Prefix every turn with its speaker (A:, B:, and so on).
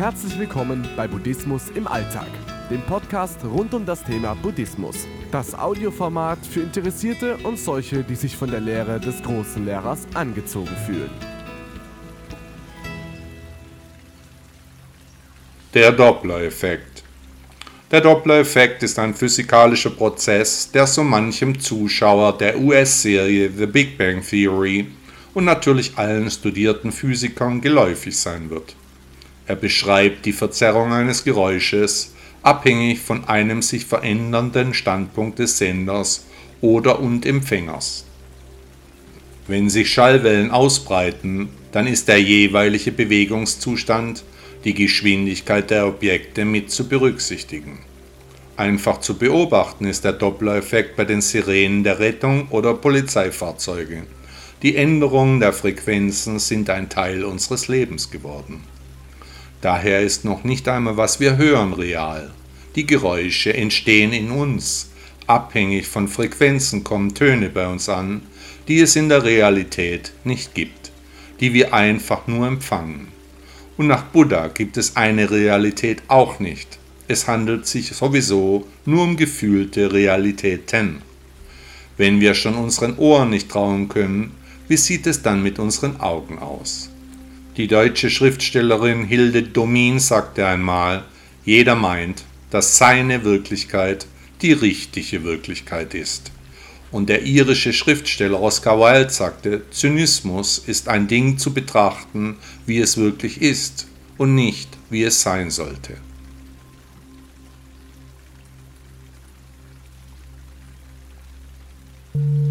A: Herzlich willkommen bei Buddhismus im Alltag, dem Podcast rund um das Thema Buddhismus. Das Audioformat für Interessierte und solche, die sich von der Lehre des großen Lehrers angezogen fühlen.
B: Der Doppler-Effekt. Der Doppler-Effekt ist ein physikalischer Prozess, der so manchem Zuschauer der US-Serie The Big Bang Theory und natürlich allen studierten Physikern geläufig sein wird. Er beschreibt die Verzerrung eines Geräusches, abhängig von einem sich verändernden Standpunkt des Senders oder und Empfängers. Wenn sich Schallwellen ausbreiten, dann ist der jeweilige Bewegungszustand, die Geschwindigkeit der Objekte mit zu berücksichtigen. Einfach zu beobachten ist der Doppler-Effekt bei den Sirenen der Rettung oder Polizeifahrzeuge. Die Änderungen der Frequenzen sind ein Teil unseres Lebens geworden. Daher ist noch nicht einmal, was wir hören, real. Die Geräusche entstehen in uns. Abhängig von Frequenzen kommen Töne bei uns an, die es in der Realität nicht gibt, die wir einfach nur empfangen. Und nach Buddha gibt es eine Realität auch nicht. Es handelt sich sowieso nur um gefühlte Realitäten. Wenn wir schon unseren Ohren nicht trauen können, wie sieht es dann mit unseren Augen aus? Die deutsche Schriftstellerin Hilde Domin sagte einmal, jeder meint, dass seine Wirklichkeit die richtige Wirklichkeit ist. Und der irische Schriftsteller Oscar Wilde sagte, Zynismus ist ein Ding zu betrachten, wie es wirklich ist und nicht, wie es sein sollte.
C: thank